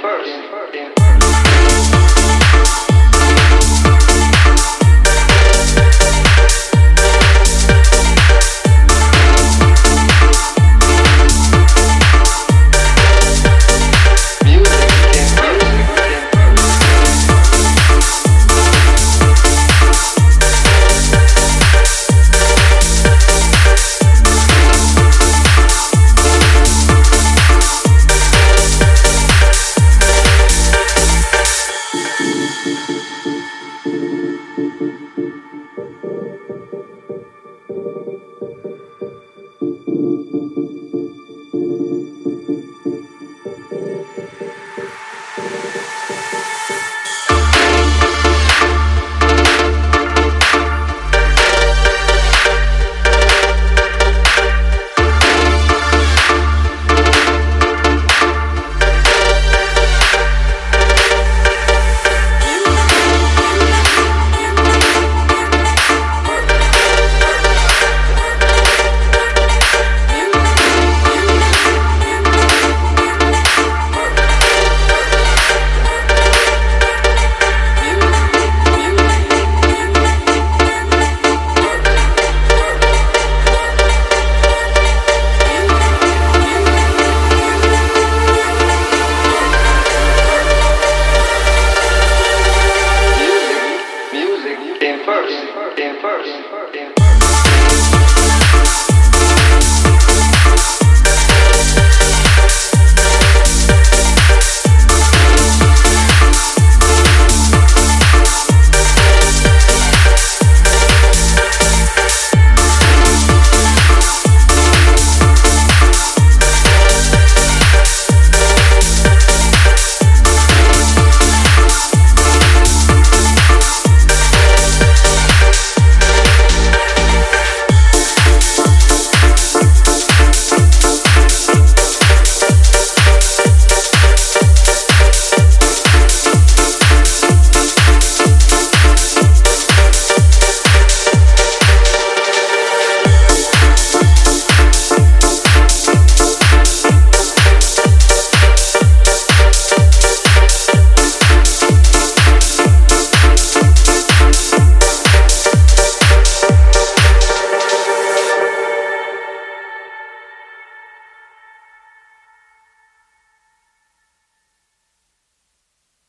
first.